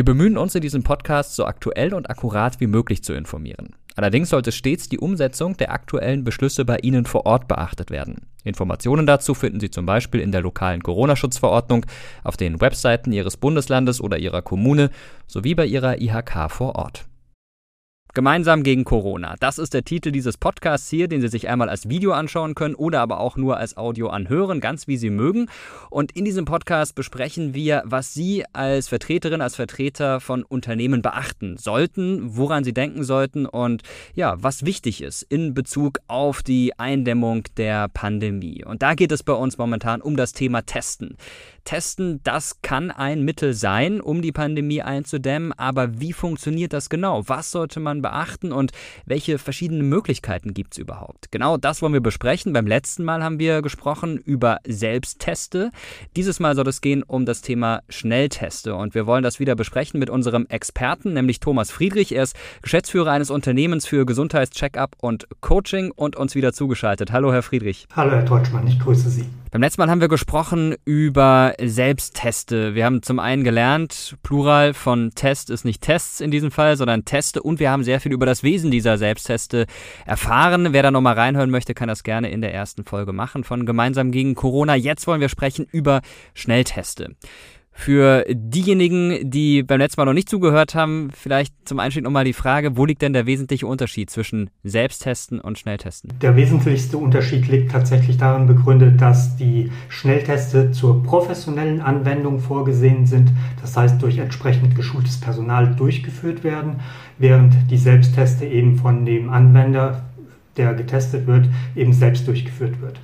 Wir bemühen uns in diesem Podcast so aktuell und akkurat wie möglich zu informieren. Allerdings sollte stets die Umsetzung der aktuellen Beschlüsse bei Ihnen vor Ort beachtet werden. Informationen dazu finden Sie zum Beispiel in der lokalen Corona-Schutzverordnung, auf den Webseiten Ihres Bundeslandes oder Ihrer Kommune sowie bei Ihrer IHK vor Ort. Gemeinsam gegen Corona. Das ist der Titel dieses Podcasts hier, den Sie sich einmal als Video anschauen können oder aber auch nur als Audio anhören, ganz wie Sie mögen. Und in diesem Podcast besprechen wir, was Sie als Vertreterin, als Vertreter von Unternehmen beachten sollten, woran Sie denken sollten und ja, was wichtig ist in Bezug auf die Eindämmung der Pandemie. Und da geht es bei uns momentan um das Thema Testen. Testen, das kann ein Mittel sein, um die Pandemie einzudämmen, aber wie funktioniert das genau? Was sollte man beachten und welche verschiedenen Möglichkeiten gibt es überhaupt? Genau das wollen wir besprechen. Beim letzten Mal haben wir gesprochen über Selbstteste. Dieses Mal soll es gehen um das Thema Schnellteste und wir wollen das wieder besprechen mit unserem Experten, nämlich Thomas Friedrich. Er ist Geschäftsführer eines Unternehmens für Gesundheitscheckup und Coaching und uns wieder zugeschaltet. Hallo, Herr Friedrich. Hallo, Herr Deutschmann, ich grüße Sie. Beim letzten Mal haben wir gesprochen über Selbstteste. Wir haben zum einen gelernt, Plural von Test ist nicht Tests in diesem Fall, sondern Teste und wir haben sehr viel über das Wesen dieser Selbstteste erfahren. Wer da nochmal reinhören möchte, kann das gerne in der ersten Folge machen von Gemeinsam gegen Corona. Jetzt wollen wir sprechen über Schnellteste. Für diejenigen, die beim letzten Mal noch nicht zugehört haben, vielleicht zum Einstieg nochmal die Frage, wo liegt denn der wesentliche Unterschied zwischen Selbsttesten und Schnelltesten? Der wesentlichste Unterschied liegt tatsächlich darin begründet, dass die Schnellteste zur professionellen Anwendung vorgesehen sind, das heißt durch entsprechend geschultes Personal durchgeführt werden, während die Selbstteste eben von dem Anwender, der getestet wird, eben selbst durchgeführt wird.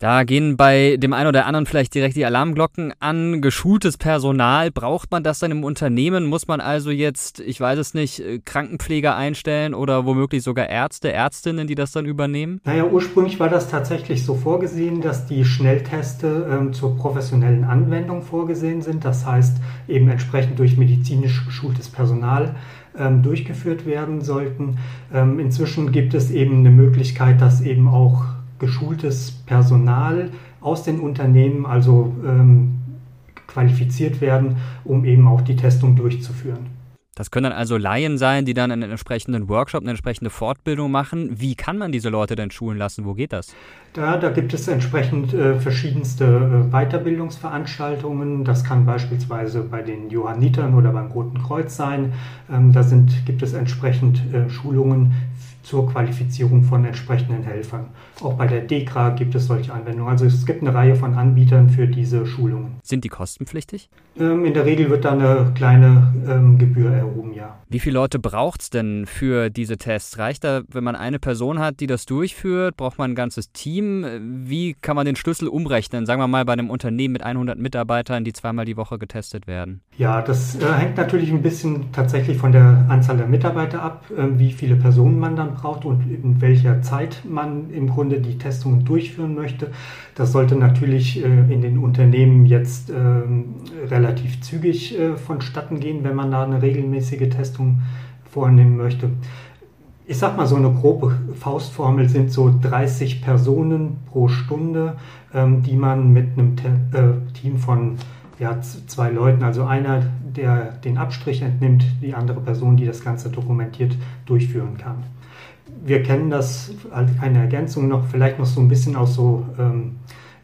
Da gehen bei dem einen oder anderen vielleicht direkt die Alarmglocken an. Geschultes Personal, braucht man das dann im Unternehmen? Muss man also jetzt, ich weiß es nicht, äh, Krankenpfleger einstellen oder womöglich sogar Ärzte, Ärztinnen, die das dann übernehmen? Naja, ursprünglich war das tatsächlich so vorgesehen, dass die Schnellteste ähm, zur professionellen Anwendung vorgesehen sind. Das heißt, eben entsprechend durch medizinisch geschultes Personal ähm, durchgeführt werden sollten. Ähm, inzwischen gibt es eben eine Möglichkeit, dass eben auch geschultes Personal aus den Unternehmen, also ähm, qualifiziert werden, um eben auch die Testung durchzuführen. Das können dann also Laien sein, die dann einen entsprechenden Workshop, eine entsprechende Fortbildung machen. Wie kann man diese Leute denn schulen lassen? Wo geht das? Da, da gibt es entsprechend äh, verschiedenste äh, Weiterbildungsveranstaltungen. Das kann beispielsweise bei den Johannitern oder beim Roten Kreuz sein. Ähm, da sind, gibt es entsprechend äh, Schulungen zur Qualifizierung von entsprechenden Helfern. Auch bei der DEKRA gibt es solche Anwendungen. Also es gibt eine Reihe von Anbietern für diese Schulungen. Sind die kostenpflichtig? Ähm, in der Regel wird da eine kleine ähm, Gebühr erhoben, ja. Wie viele Leute braucht es denn für diese Tests? Reicht da, wenn man eine Person hat, die das durchführt? Braucht man ein ganzes Team? Wie kann man den Schlüssel umrechnen? Sagen wir mal bei einem Unternehmen mit 100 Mitarbeitern, die zweimal die Woche getestet werden. Ja, das äh, hängt natürlich ein bisschen tatsächlich von der Anzahl der Mitarbeiter ab, äh, wie viele Personen man dann braucht und in welcher Zeit man im Grunde die Testungen durchführen möchte. Das sollte natürlich äh, in den Unternehmen jetzt ähm, relativ zügig äh, vonstatten gehen, wenn man da eine regelmäßige Testung vornehmen möchte. Ich sag mal, so eine grobe Faustformel sind so 30 Personen pro Stunde, ähm, die man mit einem äh, Team von ja, zwei Leuten, also einer, der den Abstrich entnimmt, die andere Person, die das Ganze dokumentiert, durchführen kann wir kennen das als eine Ergänzung noch, vielleicht noch so ein bisschen aus so ähm,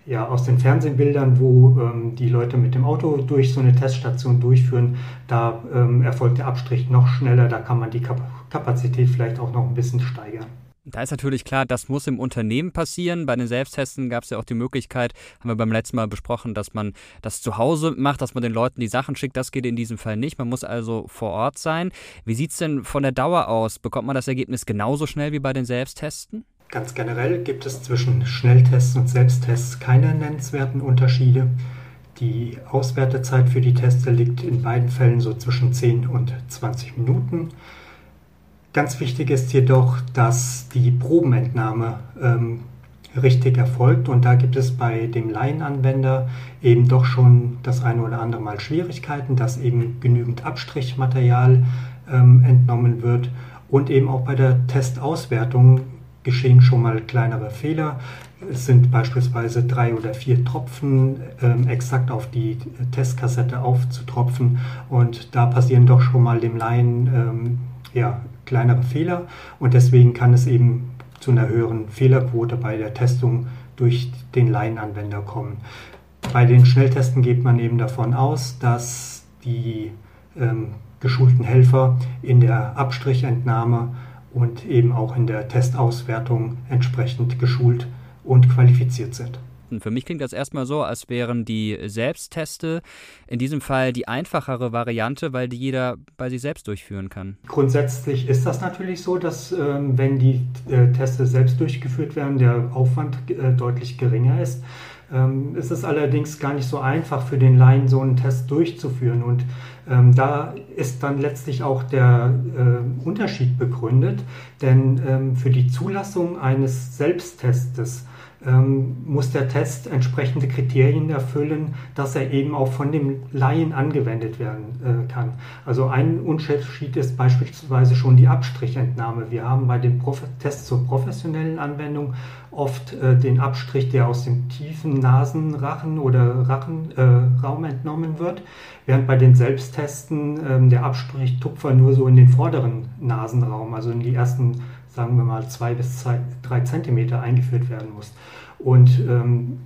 ja, aus den Fernsehbildern, wo ähm, die Leute mit dem Auto durch so eine Teststation durchführen. Da ähm, erfolgt der Abstrich noch schneller, da kann man die Kapazität vielleicht auch noch ein bisschen steigern. Da ist natürlich klar, das muss im Unternehmen passieren. Bei den Selbsttesten gab es ja auch die Möglichkeit, haben wir beim letzten Mal besprochen, dass man das zu Hause macht, dass man den Leuten die Sachen schickt. Das geht in diesem Fall nicht. Man muss also vor Ort sein. Wie sieht es denn von der Dauer aus? Bekommt man das Ergebnis genauso schnell wie bei den Selbsttesten? Ganz generell gibt es zwischen Schnelltests und Selbsttests keine nennenswerten Unterschiede. Die Auswertezeit für die Teste liegt in beiden Fällen so zwischen 10 und 20 Minuten. Ganz wichtig ist jedoch, dass die Probenentnahme ähm, richtig erfolgt. Und da gibt es bei dem Laienanwender eben doch schon das eine oder andere Mal Schwierigkeiten, dass eben genügend Abstrichmaterial ähm, entnommen wird. Und eben auch bei der Testauswertung geschehen schon mal kleinere Fehler. Es sind beispielsweise drei oder vier Tropfen ähm, exakt auf die Testkassette aufzutropfen. Und da passieren doch schon mal dem Laien ähm, ja, kleinere Fehler und deswegen kann es eben zu einer höheren Fehlerquote bei der Testung durch den Laienanwender kommen. Bei den Schnelltesten geht man eben davon aus, dass die ähm, geschulten Helfer in der Abstrichentnahme und eben auch in der Testauswertung entsprechend geschult und qualifiziert sind. Für mich klingt das erstmal so, als wären die Selbstteste in diesem Fall die einfachere Variante, weil die jeder bei sich selbst durchführen kann. Grundsätzlich ist das natürlich so, dass ähm, wenn die äh, Teste selbst durchgeführt werden, der Aufwand äh, deutlich geringer ist. Ähm, es ist allerdings gar nicht so einfach für den Laien, so einen Test durchzuführen. Und ähm, da ist dann letztlich auch der äh, Unterschied begründet, denn ähm, für die Zulassung eines Selbsttestes ähm, muss der Test entsprechende Kriterien erfüllen, dass er eben auch von dem Laien angewendet werden äh, kann. Also ein Unterschied ist beispielsweise schon die Abstrichentnahme. Wir haben bei dem Prof Test zur professionellen Anwendung oft äh, den Abstrich, der aus dem tiefen Nasenrachen oder Rachenraum äh, entnommen wird, während bei den Selbsttesten ähm, der Abstrich Tupfer nur so in den vorderen Nasenraum, also in die ersten sagen wir mal, zwei bis zwei, drei Zentimeter eingeführt werden muss. Und ähm,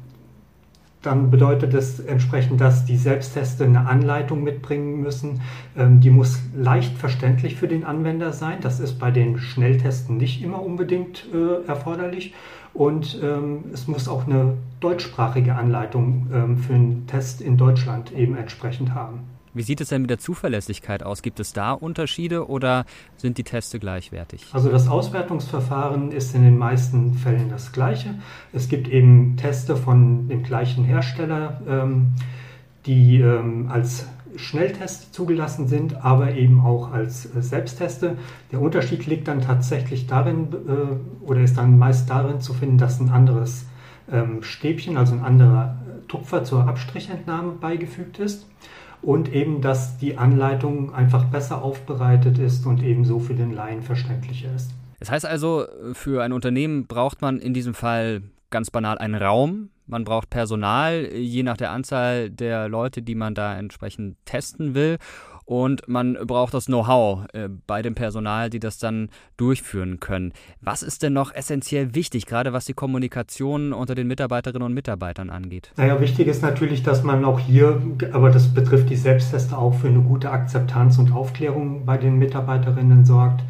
dann bedeutet es entsprechend, dass die Selbstteste eine Anleitung mitbringen müssen. Ähm, die muss leicht verständlich für den Anwender sein. Das ist bei den Schnelltesten nicht immer unbedingt äh, erforderlich. Und ähm, es muss auch eine deutschsprachige Anleitung ähm, für einen Test in Deutschland eben entsprechend haben. Wie sieht es denn mit der Zuverlässigkeit aus? Gibt es da Unterschiede oder sind die Teste gleichwertig? Also das Auswertungsverfahren ist in den meisten Fällen das gleiche. Es gibt eben Teste von dem gleichen Hersteller, ähm, die ähm, als Schnelltest zugelassen sind, aber eben auch als äh, Selbstteste. Der Unterschied liegt dann tatsächlich darin äh, oder ist dann meist darin zu finden, dass ein anderes ähm, Stäbchen, also ein anderer Tupfer zur Abstrichentnahme beigefügt ist und eben, dass die Anleitung einfach besser aufbereitet ist und eben so für den Laien verständlicher ist. Das heißt also, für ein Unternehmen braucht man in diesem Fall ganz banal einen Raum, man braucht Personal, je nach der Anzahl der Leute, die man da entsprechend testen will und man braucht das Know-how äh, bei dem Personal, die das dann durchführen können. Was ist denn noch essentiell wichtig, gerade was die Kommunikation unter den Mitarbeiterinnen und Mitarbeitern angeht? Naja, wichtig ist natürlich, dass man auch hier, aber das betrifft die Selbstteste auch, für eine gute Akzeptanz und Aufklärung bei den Mitarbeiterinnen sorgt.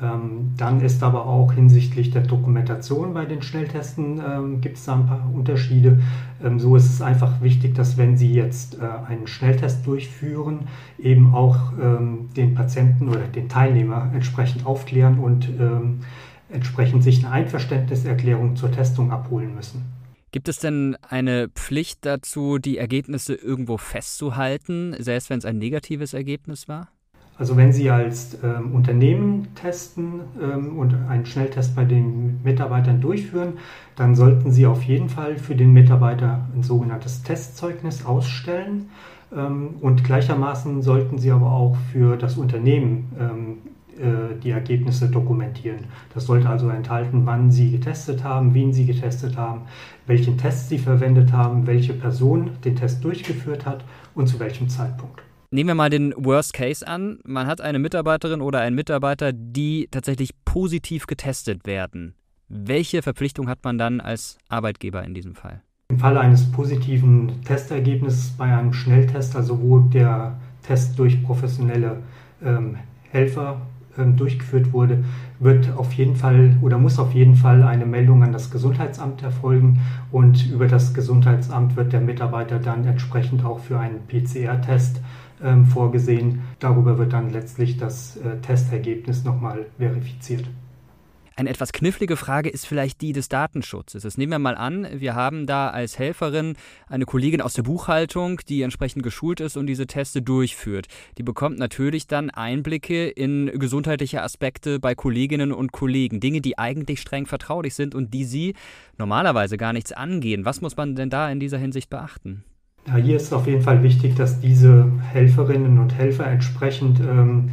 Ähm, dann ist aber auch hinsichtlich der Dokumentation bei den Schnelltesten ähm, gibt es da ein paar Unterschiede. Ähm, so ist es einfach wichtig, dass wenn Sie jetzt äh, einen Schnelltest durchführen, eben auch ähm, den Patienten oder den Teilnehmer entsprechend aufklären und ähm, entsprechend sich eine Einverständniserklärung zur Testung abholen müssen. Gibt es denn eine Pflicht dazu, die Ergebnisse irgendwo festzuhalten, selbst wenn es ein negatives Ergebnis war? Also wenn Sie als ähm, Unternehmen testen ähm, und einen Schnelltest bei den Mitarbeitern durchführen, dann sollten Sie auf jeden Fall für den Mitarbeiter ein sogenanntes Testzeugnis ausstellen. Ähm, und gleichermaßen sollten Sie aber auch für das Unternehmen ähm, äh, die Ergebnisse dokumentieren. Das sollte also enthalten, wann Sie getestet haben, wen Sie getestet haben, welchen Test Sie verwendet haben, welche Person den Test durchgeführt hat und zu welchem Zeitpunkt. Nehmen wir mal den Worst Case an. Man hat eine Mitarbeiterin oder einen Mitarbeiter, die tatsächlich positiv getestet werden. Welche Verpflichtung hat man dann als Arbeitgeber in diesem Fall? Im Falle eines positiven Testergebnisses bei einem Schnelltest, also wo der Test durch professionelle ähm, Helfer ähm, durchgeführt wurde, wird auf jeden Fall oder muss auf jeden Fall eine Meldung an das Gesundheitsamt erfolgen und über das Gesundheitsamt wird der Mitarbeiter dann entsprechend auch für einen PCR-Test ähm, vorgesehen. Darüber wird dann letztlich das äh, Testergebnis nochmal verifiziert. Eine etwas knifflige Frage ist vielleicht die des Datenschutzes. Das nehmen wir mal an, wir haben da als Helferin eine Kollegin aus der Buchhaltung, die entsprechend geschult ist und diese Teste durchführt. Die bekommt natürlich dann Einblicke in gesundheitliche Aspekte bei Kolleginnen und Kollegen, Dinge, die eigentlich streng vertraulich sind und die sie normalerweise gar nichts angehen. Was muss man denn da in dieser Hinsicht beachten? Ja, hier ist auf jeden Fall wichtig, dass diese Helferinnen und Helfer entsprechend ähm,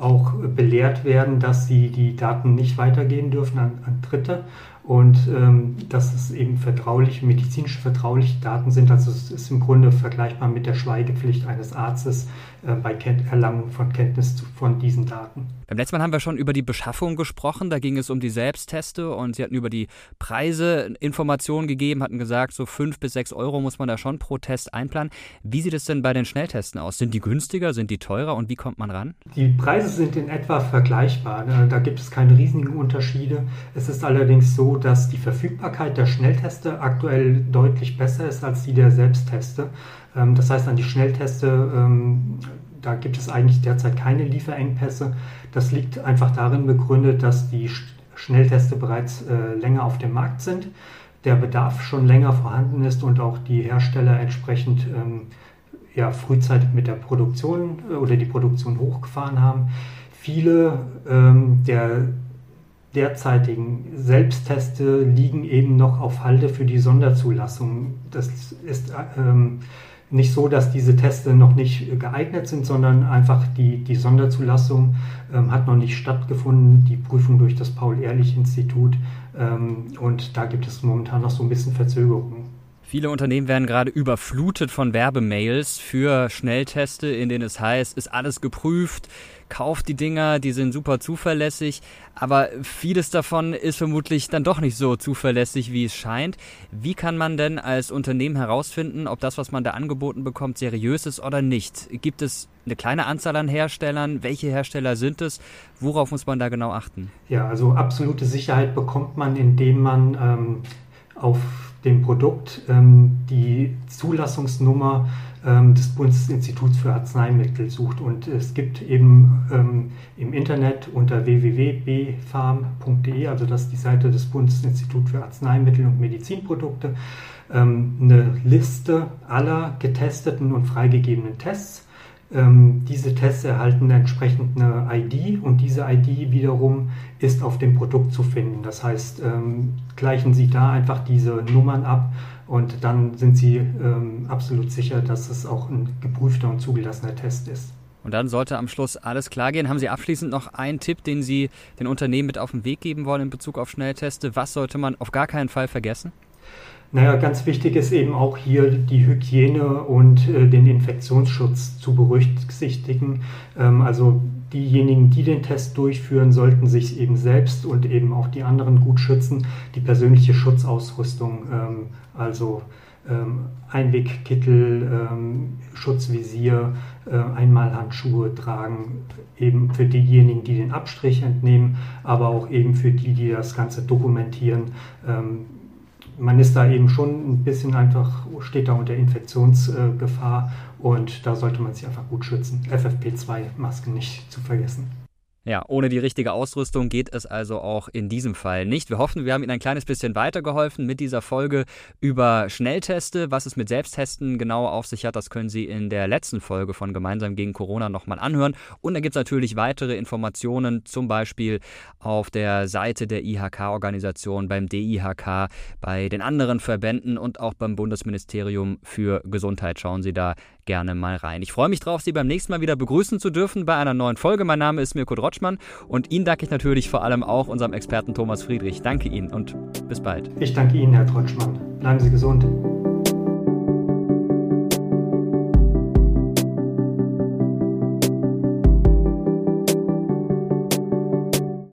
auch belehrt werden, dass sie die Daten nicht weitergeben dürfen an, an Dritte und ähm, dass es eben vertrauliche, medizinische vertrauliche Daten sind. Also es ist im Grunde vergleichbar mit der Schweigepflicht eines Arztes äh, bei Ken Erlangen von Kenntnis zu, von diesen Daten. Beim letzten Mal haben wir schon über die Beschaffung gesprochen. Da ging es um die Selbstteste und Sie hatten über die Preise Informationen gegeben, hatten gesagt, so fünf bis sechs Euro muss man da schon pro Test einplanen. Wie sieht es denn bei den Schnelltesten aus? Sind die günstiger, sind die teurer und wie kommt man ran? Die Preise sind in etwa vergleichbar. Da gibt es keine riesigen Unterschiede. Es ist allerdings so, dass die Verfügbarkeit der Schnellteste aktuell deutlich besser ist als die der Selbstteste. Ähm, das heißt, an die Schnellteste ähm, da gibt es eigentlich derzeit keine Lieferengpässe. Das liegt einfach darin begründet, dass die Schnellteste bereits äh, länger auf dem Markt sind, der Bedarf schon länger vorhanden ist und auch die Hersteller entsprechend ähm, ja, frühzeitig mit der Produktion äh, oder die Produktion hochgefahren haben. Viele der derzeitigen Selbstteste liegen eben noch auf Halde für die Sonderzulassung. Das ist ähm, nicht so, dass diese Teste noch nicht geeignet sind, sondern einfach die, die Sonderzulassung ähm, hat noch nicht stattgefunden, die Prüfung durch das Paul-Ehrlich-Institut. Ähm, und da gibt es momentan noch so ein bisschen Verzögerungen. Viele Unternehmen werden gerade überflutet von Werbemails für Schnellteste, in denen es heißt, ist alles geprüft, kauft die Dinger, die sind super zuverlässig, aber vieles davon ist vermutlich dann doch nicht so zuverlässig, wie es scheint. Wie kann man denn als Unternehmen herausfinden, ob das, was man da angeboten bekommt, seriös ist oder nicht? Gibt es eine kleine Anzahl an Herstellern? Welche Hersteller sind es? Worauf muss man da genau achten? Ja, also absolute Sicherheit bekommt man, indem man ähm, auf dem Produkt ähm, die Zulassungsnummer ähm, des Bundesinstituts für Arzneimittel sucht. Und es gibt eben ähm, im Internet unter www.bfarm.de, also das ist die Seite des Bundesinstituts für Arzneimittel und Medizinprodukte, ähm, eine Liste aller getesteten und freigegebenen Tests ähm, diese Tests erhalten entsprechend eine ID und diese ID wiederum ist auf dem Produkt zu finden. Das heißt, ähm, gleichen Sie da einfach diese Nummern ab und dann sind Sie ähm, absolut sicher, dass es auch ein geprüfter und zugelassener Test ist. Und dann sollte am Schluss alles klar gehen. Haben Sie abschließend noch einen Tipp, den Sie den Unternehmen mit auf den Weg geben wollen in Bezug auf Schnellteste? Was sollte man auf gar keinen Fall vergessen? Naja, ganz wichtig ist eben auch hier die Hygiene und äh, den Infektionsschutz zu berücksichtigen. Ähm, also diejenigen, die den Test durchführen, sollten sich eben selbst und eben auch die anderen gut schützen. Die persönliche Schutzausrüstung, ähm, also ähm, Einwegkittel, ähm, Schutzvisier, äh, Einmalhandschuhe tragen, eben für diejenigen, die den Abstrich entnehmen, aber auch eben für die, die das Ganze dokumentieren ähm, man ist da eben schon ein bisschen einfach, steht da unter Infektionsgefahr und da sollte man sich einfach gut schützen. FFP2-Masken nicht zu vergessen. Ja, ohne die richtige Ausrüstung geht es also auch in diesem Fall nicht. Wir hoffen, wir haben Ihnen ein kleines bisschen weitergeholfen mit dieser Folge über Schnellteste. Was es mit Selbsttesten genau auf sich hat, das können Sie in der letzten Folge von Gemeinsam gegen Corona nochmal anhören. Und da gibt es natürlich weitere Informationen, zum Beispiel auf der Seite der IHK-Organisation, beim DIHK, bei den anderen Verbänden und auch beim Bundesministerium für Gesundheit. Schauen Sie da gerne mal rein. Ich freue mich drauf, Sie beim nächsten Mal wieder begrüßen zu dürfen bei einer neuen Folge. Mein Name ist Mirko Drotschmann und Ihnen danke ich natürlich vor allem auch unserem Experten Thomas Friedrich. Danke Ihnen und bis bald. Ich danke Ihnen, Herr Drotschmann. Bleiben Sie gesund.